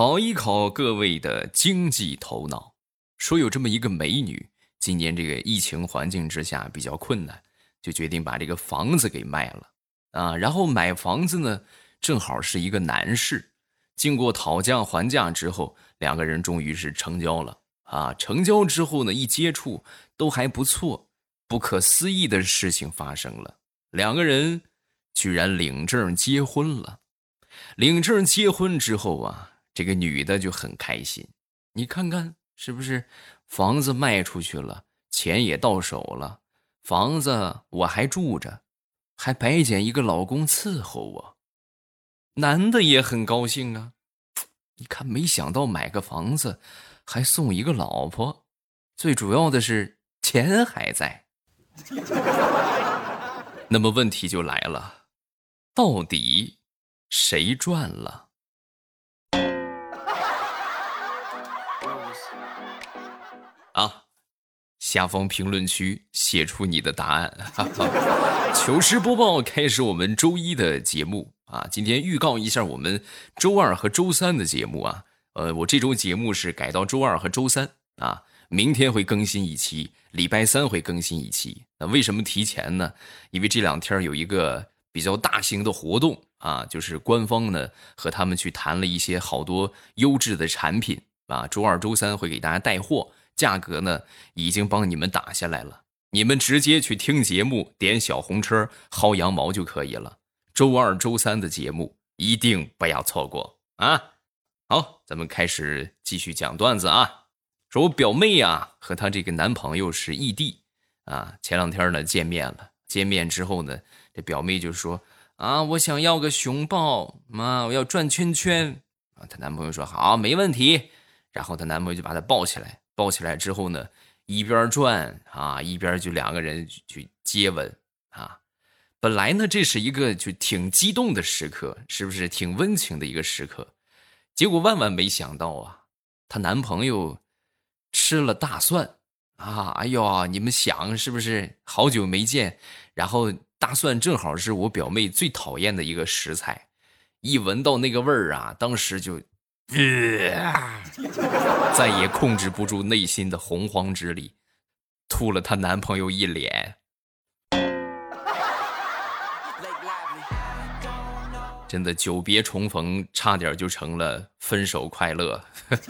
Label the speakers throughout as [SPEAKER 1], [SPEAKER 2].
[SPEAKER 1] 考一考各位的经济头脑。说有这么一个美女，今年这个疫情环境之下比较困难，就决定把这个房子给卖了啊。然后买房子呢，正好是一个男士。经过讨价还价之后，两个人终于是成交了啊。成交之后呢，一接触都还不错。不可思议的事情发生了，两个人居然领证结婚了。领证结婚之后啊，这个女的就很开心。你看看。是不是房子卖出去了，钱也到手了，房子我还住着，还白捡一个老公伺候我，男的也很高兴啊。你看，没想到买个房子还送一个老婆，最主要的是钱还在。那么问题就来了，到底谁赚了？下方评论区写出你的答案。糗事播报开始，我们周一的节目啊，今天预告一下我们周二和周三的节目啊。呃，我这周节目是改到周二和周三啊，明天会更新一期，礼拜三会更新一期。那为什么提前呢？因为这两天有一个比较大型的活动啊，就是官方呢和他们去谈了一些好多优质的产品啊，周二、周三会给大家带货。价格呢，已经帮你们打下来了，你们直接去听节目，点小红车薅羊毛就可以了。周二、周三的节目一定不要错过啊！好，咱们开始继续讲段子啊。说我表妹呀和她这个男朋友是异地啊，前两天呢见面了，见面之后呢，这表妹就说啊，我想要个熊抱，妈，我要转圈圈啊。她男朋友说好，没问题。然后她男朋友就把她抱起来。抱起来之后呢，一边转啊，一边就两个人去接吻啊。本来呢，这是一个就挺激动的时刻，是不是挺温情的一个时刻？结果万万没想到啊，她男朋友吃了大蒜啊！哎呦，你们想是不是好久没见？然后大蒜正好是我表妹最讨厌的一个食材，一闻到那个味儿啊，当时就。再也控制不住内心的洪荒之力，吐了她男朋友一脸。真的久别重逢，差点就成了分手快乐。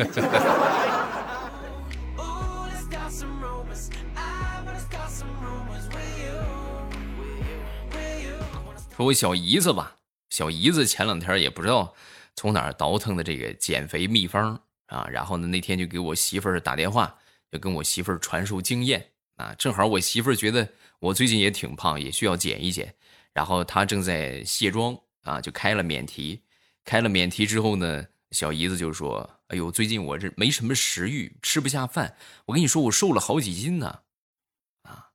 [SPEAKER 1] 说我小姨子吧，小姨子前两天也不知道。从哪儿倒腾的这个减肥秘方啊？然后呢，那天就给我媳妇儿打电话，就跟我媳妇儿传授经验啊。正好我媳妇儿觉得我最近也挺胖，也需要减一减。然后她正在卸妆啊，就开了免提。开了免提之后呢，小姨子就说：“哎呦，最近我这没什么食欲，吃不下饭。我跟你说，我瘦了好几斤呢。”啊，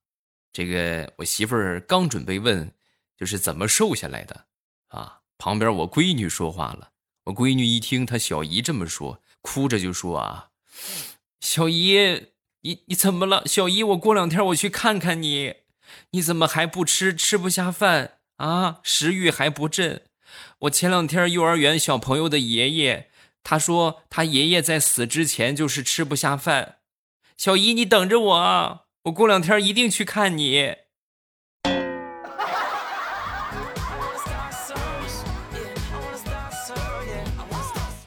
[SPEAKER 1] 这个我媳妇儿刚准备问，就是怎么瘦下来的啊？旁边我闺女说话了。我闺女一听她小姨这么说，哭着就说：“啊，小姨，你你怎么了？小姨，我过两天我去看看你，你怎么还不吃？吃不下饭啊？食欲还不振？我前两天幼儿园小朋友的爷爷，他说他爷爷在死之前就是吃不下饭。小姨，你等着我啊，我过两天一定去看你。”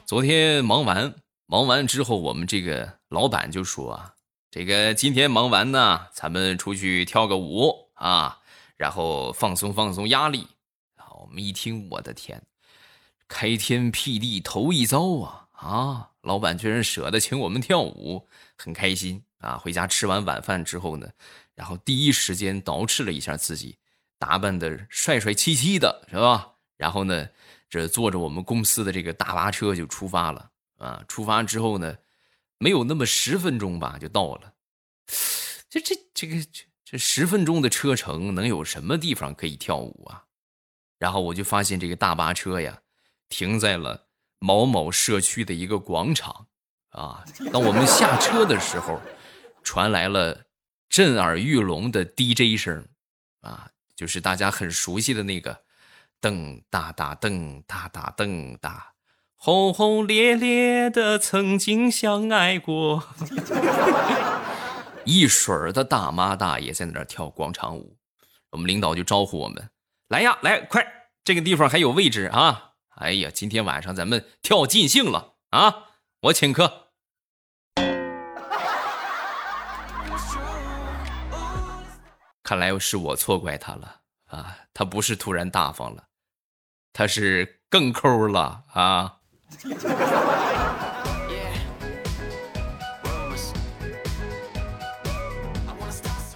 [SPEAKER 1] 昨天忙完，忙完之后，我们这个老板就说啊，这个今天忙完呢，咱们出去跳个舞啊，然后放松放松压力。啊我们一听，我的天，开天辟地头一遭啊啊！老板居然舍得请我们跳舞，很开心啊。回家吃完晚饭之后呢，然后第一时间捯饬了一下自己，打扮的帅帅气气的，是吧？然后呢。这坐着我们公司的这个大巴车就出发了啊！出发之后呢，没有那么十分钟吧，就到了。这这这个这这十分钟的车程，能有什么地方可以跳舞啊？然后我就发现这个大巴车呀，停在了某某社区的一个广场啊。当我们下车的时候，传来了震耳欲聋的 DJ 声啊，就是大家很熟悉的那个。噔哒哒噔哒哒噔哒，轰轰烈烈的曾经相爱过。一水儿的大妈大爷在那儿跳广场舞，我们领导就招呼我们：“来呀，来，快，这个地方还有位置啊！哎呀，今天晚上咱们跳尽兴了啊！我请客。”看来是我错怪他了啊！他不是突然大方了，他是更抠了啊！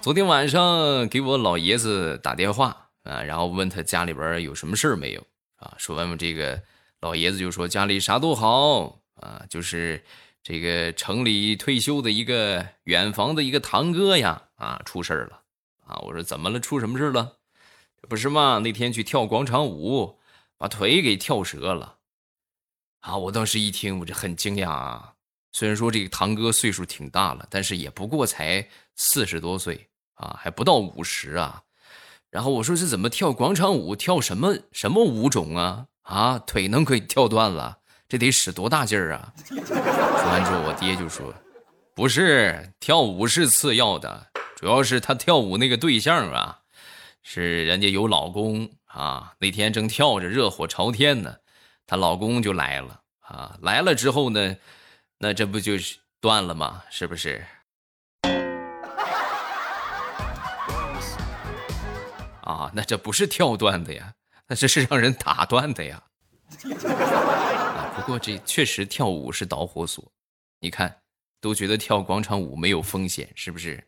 [SPEAKER 1] 昨天晚上给我老爷子打电话啊，然后问他家里边有什么事儿没有啊？说完这个老爷子就说家里啥都好啊，就是这个城里退休的一个远房的一个堂哥呀啊出事了啊！我说怎么了？出什么事了？不是嘛？那天去跳广场舞，把腿给跳折了啊！我当时一听，我就很惊讶啊。虽然说这个堂哥岁数挺大了，但是也不过才四十多岁。啊，还不到五十啊！然后我说这怎么跳广场舞？跳什么什么舞种啊？啊，腿能给跳断了？这得使多大劲儿啊！说完之后，我爹就说：“不是，跳舞是次要的，主要是他跳舞那个对象啊，是人家有老公啊。那天正跳着热火朝天呢，她老公就来了啊。来了之后呢，那这不就是断了吗？是不是？” 啊，那这不是跳断的呀，那这是让人打断的呀。啊，不过这确实跳舞是导火索。你看，都觉得跳广场舞没有风险，是不是？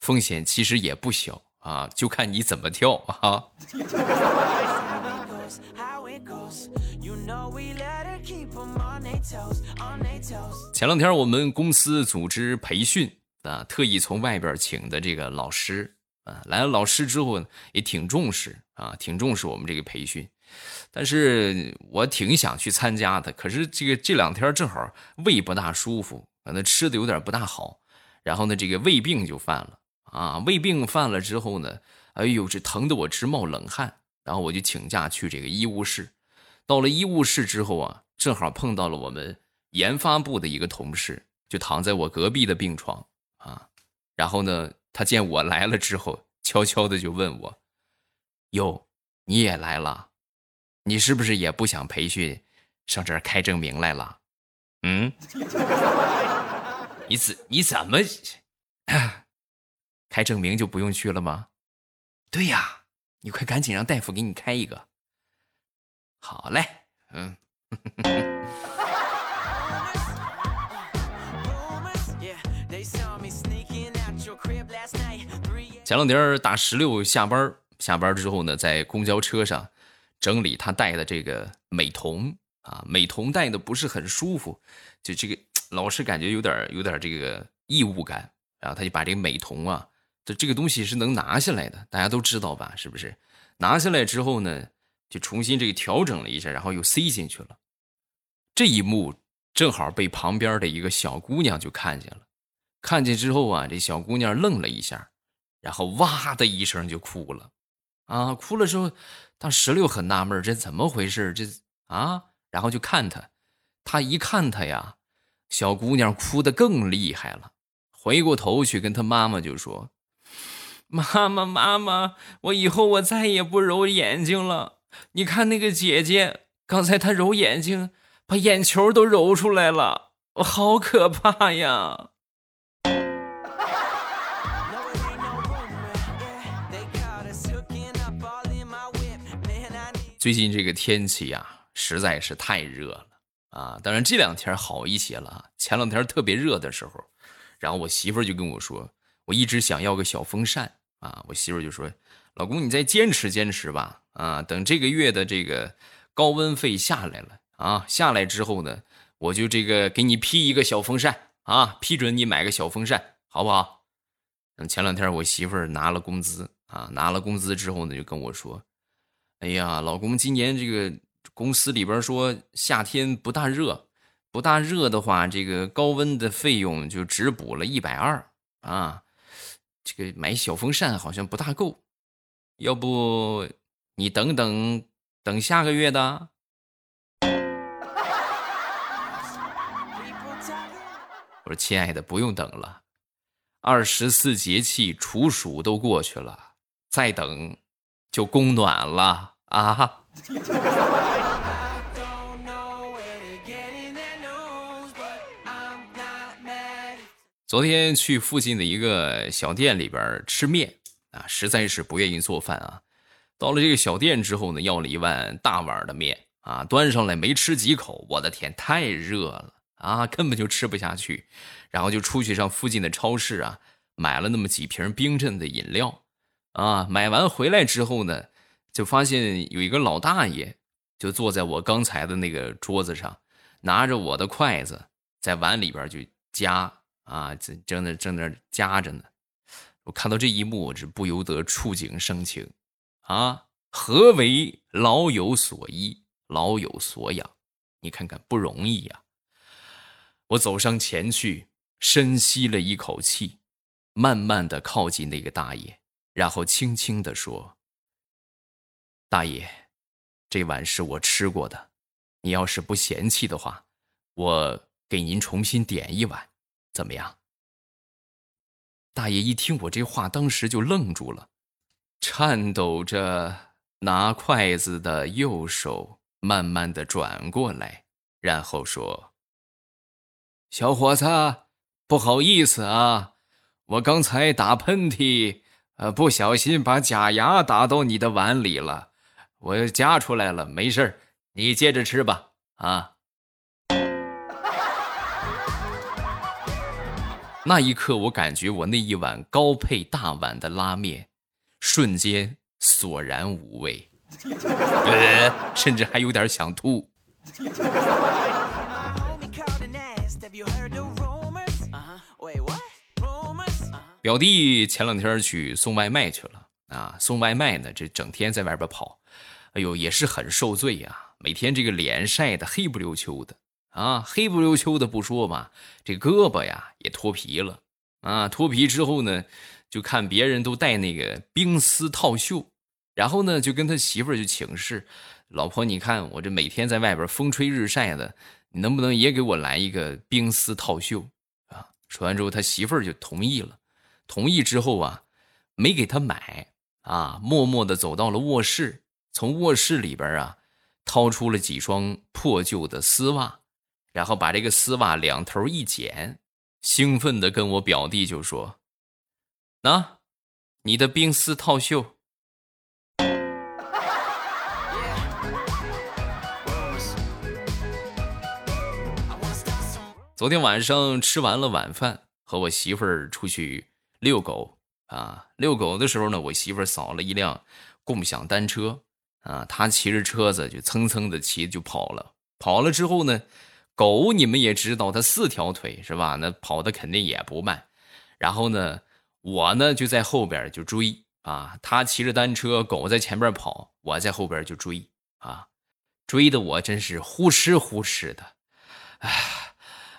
[SPEAKER 1] 风险其实也不小啊，就看你怎么跳啊。前两天我们公司组织培训啊，特意从外边请的这个老师。啊，来了老师之后也挺重视啊，挺重视我们这个培训，但是我挺想去参加的，可是这个这两天正好胃不大舒服，可能吃的有点不大好，然后呢，这个胃病就犯了啊，胃病犯了之后呢，哎呦，这疼得我直冒冷汗，然后我就请假去这个医务室，到了医务室之后啊，正好碰到了我们研发部的一个同事，就躺在我隔壁的病床啊，然后呢。他见我来了之后，悄悄的就问我：“哟，你也来了？你是不是也不想培训，上这儿开证明来了？嗯？你怎你怎么开证明就不用去了吗？对呀，你快赶紧让大夫给你开一个。好嘞，嗯。”前两天打石榴下班，下班之后呢，在公交车上整理他戴的这个美瞳啊，美瞳戴的不是很舒服，就这个老是感觉有点有点这个异物感，然后他就把这个美瞳啊，这这个东西是能拿下来的，大家都知道吧？是不是？拿下来之后呢，就重新这个调整了一下，然后又塞进去了。这一幕正好被旁边的一个小姑娘就看见了，看见之后啊，这小姑娘愣了一下。然后哇的一声就哭了，啊，哭了之后，当石榴很纳闷，这怎么回事？这啊，然后就看他，他一看他呀，小姑娘哭得更厉害了，回过头去跟他妈妈就说：“妈妈，妈妈，我以后我再也不揉眼睛了。你看那个姐姐，刚才她揉眼睛，把眼球都揉出来了，我好可怕呀。”最近这个天气呀，实在是太热了啊！当然这两天好一些了，前两天特别热的时候，然后我媳妇就跟我说，我一直想要个小风扇啊。我媳妇就说：“老公，你再坚持坚持吧，啊，等这个月的这个高温费下来了啊，下来之后呢，我就这个给你批一个小风扇啊，批准你买个小风扇，好不好？”等前两天我媳妇拿了工资啊，拿了工资之后呢，就跟我说。哎呀，老公，今年这个公司里边说夏天不大热，不大热的话，这个高温的费用就只补了一百二啊。这个买小风扇好像不大够，要不你等等等下个月的？我说：“亲爱的，不用等了，二十四节气处暑都过去了，再等就供暖了啊！”昨天去附近的一个小店里边吃面啊，实在是不愿意做饭啊。到了这个小店之后呢，要了一碗大碗的面啊，端上来没吃几口，我的天，太热了啊，根本就吃不下去。然后就出去上附近的超市啊，买了那么几瓶冰镇的饮料啊。买完回来之后呢，就发现有一个老大爷就坐在我刚才的那个桌子上，拿着我的筷子在碗里边就夹。啊，正正在正在夹着呢，我看到这一幕，我是不由得触景生情。啊，何为老有所依，老有所养？你看看，不容易呀。我走上前去，深吸了一口气，慢慢的靠近那个大爷，然后轻轻的说：“大爷，这碗是我吃过的，你要是不嫌弃的话，我给您重新点一碗。”怎么样？大爷一听我这话，当时就愣住了，颤抖着拿筷子的右手慢慢的转过来，然后说：“小伙子，不好意思啊，我刚才打喷嚏，呃，不小心把假牙打到你的碗里了，我夹出来了，没事你接着吃吧，啊。”那一刻，我感觉我那一碗高配大碗的拉面，瞬间索然无味，呃，甚至还有点想吐。表弟前两天去送外卖去了啊，送外卖呢，这整天在外边跑，哎呦，也是很受罪呀，每天这个脸晒得黑不溜秋的。啊，黑不溜秋的不说吧，这胳膊呀也脱皮了。啊，脱皮之后呢，就看别人都戴那个冰丝套袖，然后呢就跟他媳妇儿就请示，老婆，你看我这每天在外边风吹日晒的，你能不能也给我来一个冰丝套袖啊？说完之后，他媳妇儿就同意了。同意之后啊，没给他买啊，默默的走到了卧室，从卧室里边啊掏出了几双破旧的丝袜。然后把这个丝袜两头一剪，兴奋的跟我表弟就说：“那，你的冰丝套袖。”昨天晚上吃完了晚饭，和我媳妇儿出去遛狗啊。遛狗的时候呢，我媳妇儿扫了一辆共享单车啊，她骑着车子就蹭蹭的骑就跑了。跑了之后呢。狗你们也知道，它四条腿是吧？那跑的肯定也不慢。然后呢，我呢就在后边就追啊。他骑着单车，狗在前边跑，我在后边就追啊。追的我真是呼哧呼哧的，哎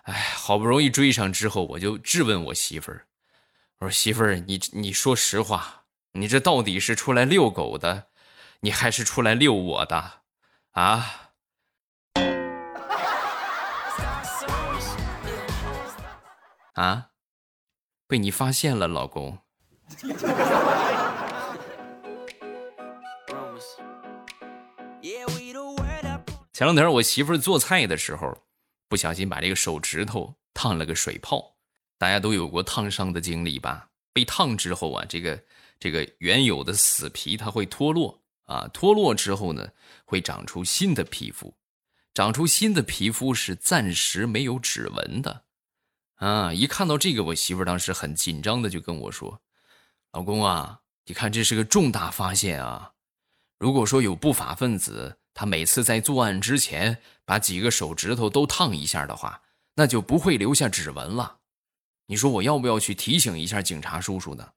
[SPEAKER 1] 哎，好不容易追上之后，我就质问我媳妇儿：“我说媳妇儿，你你说实话，你这到底是出来遛狗的，你还是出来遛我的啊？”啊！被你发现了，老公。前两天我媳妇做菜的时候，不小心把这个手指头烫了个水泡。大家都有过烫伤的经历吧？被烫之后啊，这个这个原有的死皮它会脱落啊，脱落之后呢，会长出新的皮肤。长出新的皮肤是暂时没有指纹的。啊！一看到这个，我媳妇当时很紧张的就跟我说：“老公啊，你看这是个重大发现啊！如果说有不法分子，他每次在作案之前把几个手指头都烫一下的话，那就不会留下指纹了。你说我要不要去提醒一下警察叔叔呢？”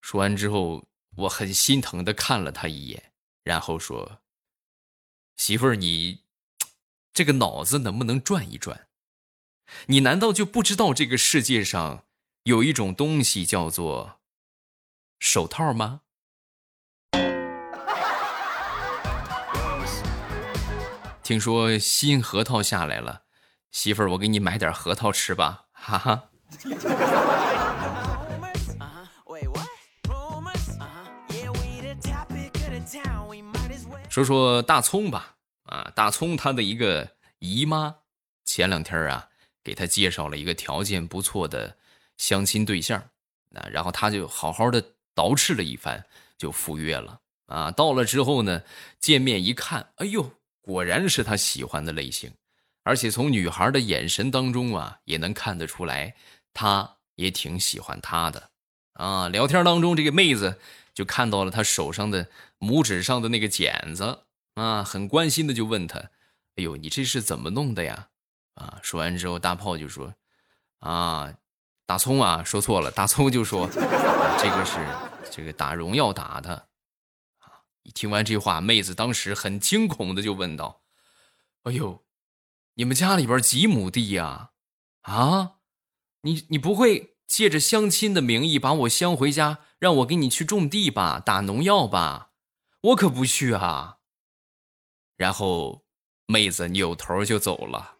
[SPEAKER 1] 说完之后，我很心疼的看了他一眼，然后说：“媳妇儿，你 这个脑子能不能转一转？”你难道就不知道这个世界上有一种东西叫做手套吗？听说新核桃下来了，媳妇儿，我给你买点核桃吃吧，哈哈。说说大葱吧，啊，大葱他的一个姨妈，前两天啊，给他介绍了一个条件不错的相亲对象，啊，然后他就好好的捯饬了一番，就赴约了，啊，到了之后呢，见面一看，哎呦，果然是他喜欢的类型，而且从女孩的眼神当中啊，也能看得出来，他也挺喜欢他的，啊，聊天当中这个妹子。就看到了他手上的拇指上的那个茧子啊，很关心的就问他：“哎呦，你这是怎么弄的呀？”啊，说完之后，大炮就说：“啊，大葱啊，说错了。”大葱就说：“这个是这个打荣耀打的。”啊，一听完这话，妹子当时很惊恐的就问道：“哎呦，你们家里边几亩地呀？啊，你你不会？”借着相亲的名义把我相回家，让我给你去种地吧，打农药吧，我可不去啊！然后，妹子扭头就走了。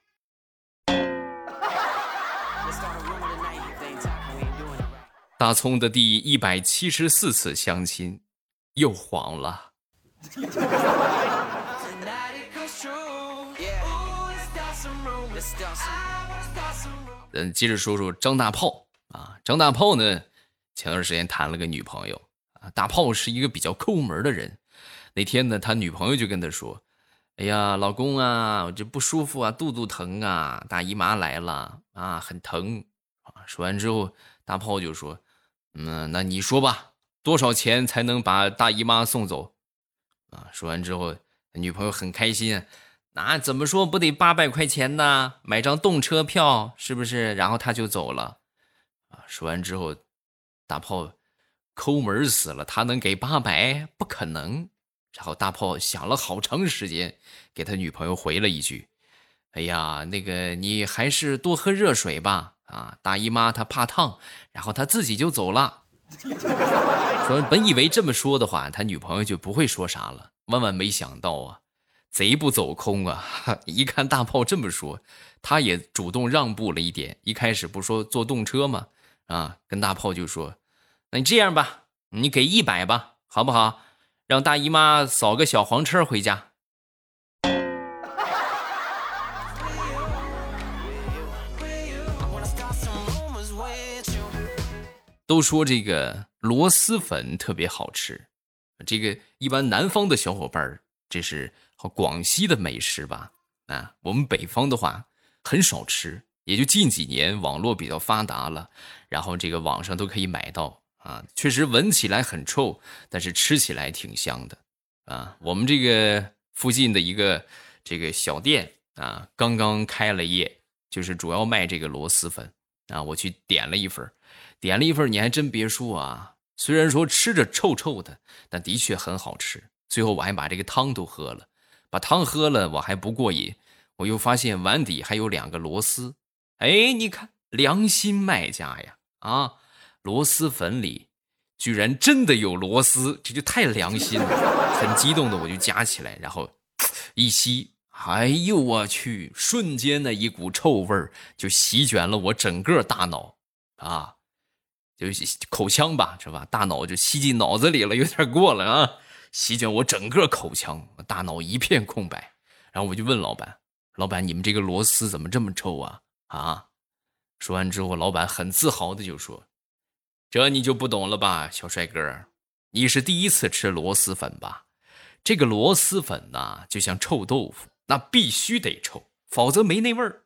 [SPEAKER 1] 大葱的第一百七十四次相亲，又黄了。嗯，接着说说张大炮。啊，张大炮呢？前段时间谈了个女朋友啊。大炮是一个比较抠门的人。那天呢，他女朋友就跟他说：“哎呀，老公啊，我这不舒服啊，肚肚疼啊，大姨妈来了啊，很疼啊。”说完之后，大炮就说：“嗯，那你说吧，多少钱才能把大姨妈送走？”啊，说完之后，女朋友很开心，那怎么说不得八百块钱呢？买张动车票是不是？然后他就走了。啊！说完之后，大炮抠门死了，他能给八百？不可能。然后大炮想了好长时间，给他女朋友回了一句：“哎呀，那个你还是多喝热水吧。啊，大姨妈她怕烫，然后她自己就走了。”说本以为这么说的话，他女朋友就不会说啥了，万万没想到啊，贼不走空啊！一看大炮这么说，他也主动让步了一点。一开始不说坐动车吗？啊，跟大炮就说：“那你这样吧，你给一百吧，好不好？让大姨妈扫个小黄车回家。”都说这个螺蛳粉特别好吃，这个一般南方的小伙伴这是广西的美食吧？啊，我们北方的话很少吃。也就近几年网络比较发达了，然后这个网上都可以买到啊，确实闻起来很臭，但是吃起来挺香的啊。我们这个附近的一个这个小店啊，刚刚开了业，就是主要卖这个螺蛳粉啊。我去点了一份，点了一份，你还真别说啊，虽然说吃着臭臭的，但的确很好吃。最后我还把这个汤都喝了，把汤喝了我还不过瘾，我又发现碗底还有两个螺丝。哎，你看良心卖家呀！啊，螺蛳粉里居然真的有螺丝，这就太良心了。很激动的我就夹起来，然后一吸，哎呦我去！瞬间的一股臭味就席卷了我整个大脑啊，就口腔吧，是吧？大脑就吸进脑子里了，有点过了啊！席卷我整个口腔，大脑一片空白。然后我就问老板：“老板，你们这个螺丝怎么这么臭啊？”啊！说完之后，老板很自豪的就说：“这你就不懂了吧，小帅哥，你是第一次吃螺蛳粉吧？这个螺蛳粉呐，就像臭豆腐，那必须得臭，否则没那味儿。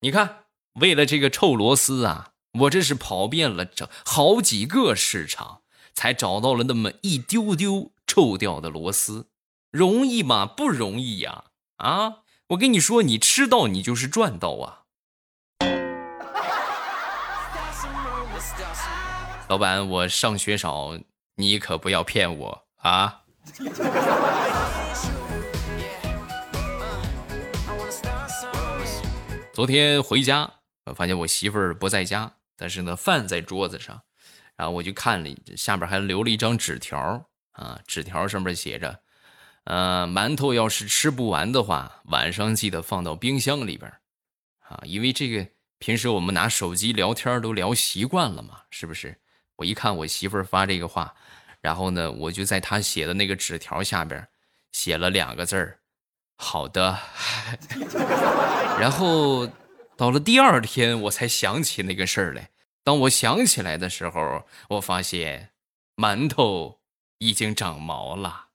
[SPEAKER 1] 你看，为了这个臭螺丝啊，我这是跑遍了整好几个市场，才找到了那么一丢丢臭掉的螺丝，容易吗？不容易呀！啊，我跟你说，你吃到你就是赚到啊！”老板，我上学少，你可不要骗我啊！昨天回家，我发现我媳妇儿不在家，但是呢，饭在桌子上，然后我就看了，下边还留了一张纸条啊，纸条上面写着：“呃，馒头要是吃不完的话，晚上记得放到冰箱里边。”啊，因为这个平时我们拿手机聊天都聊习惯了嘛，是不是？我一看我媳妇发这个话，然后呢，我就在她写的那个纸条下边写了两个字儿：“好的。”然后到了第二天，我才想起那个事儿来。当我想起来的时候，我发现馒头已经长毛了。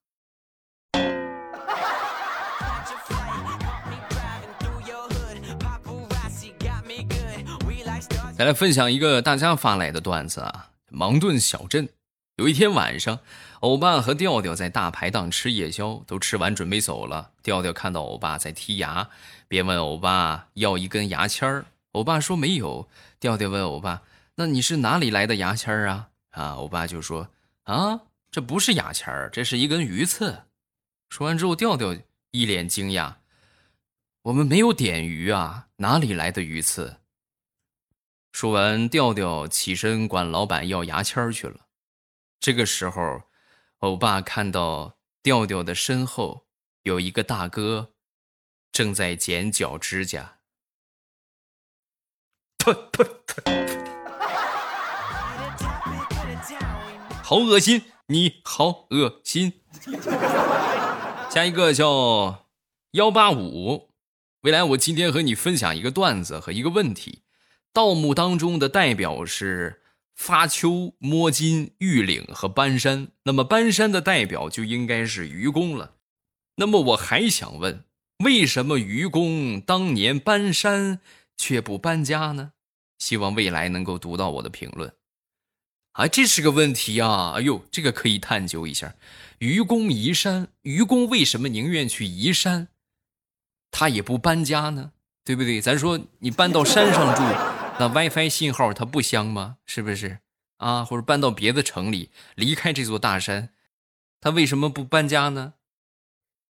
[SPEAKER 1] 再来分享一个大家发来的段子啊！芒顿小镇有一天晚上，欧巴和调调在大排档吃夜宵，都吃完准备走了。调调看到欧巴在剔牙，便问欧巴要一根牙签儿。欧巴说没有。调调问欧巴：“那你是哪里来的牙签儿啊？”啊，欧巴就说：“啊，这不是牙签儿，这是一根鱼刺。”说完之后，调调一脸惊讶：“我们没有点鱼啊，哪里来的鱼刺？”说完，调调起身管老板要牙签去了。这个时候，欧巴看到调调的身后有一个大哥正在剪脚指甲。噗噗噗！好恶心！你好恶心！下一个叫幺八五，未来我今天和你分享一个段子和一个问题。盗墓当中的代表是发丘、摸金、玉岭和搬山，那么搬山的代表就应该是愚公了。那么我还想问，为什么愚公当年搬山却不搬家呢？希望未来能够读到我的评论。啊，这是个问题啊！哎呦，这个可以探究一下。愚公移山，愚公为什么宁愿去移山，他也不搬家呢？对不对？咱说你搬到山上住。那 WiFi 信号它不香吗？是不是啊？或者搬到别的城里，离开这座大山，他为什么不搬家呢？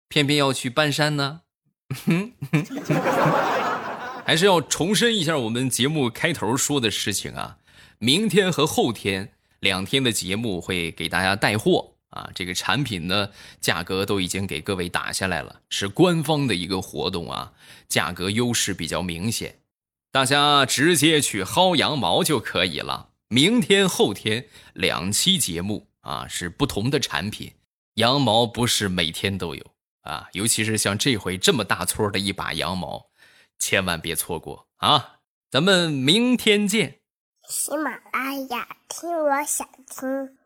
[SPEAKER 1] 偏偏要去搬山呢？还是要重申一下我们节目开头说的事情啊！明天和后天两天的节目会给大家带货啊！这个产品呢，价格都已经给各位打下来了，是官方的一个活动啊，价格优势比较明显。大家直接去薅羊毛就可以了。明天、后天两期节目啊，是不同的产品。羊毛不是每天都有啊，尤其是像这回这么大撮的一把羊毛，千万别错过啊！咱们明天见。
[SPEAKER 2] 喜马拉雅，听我想听。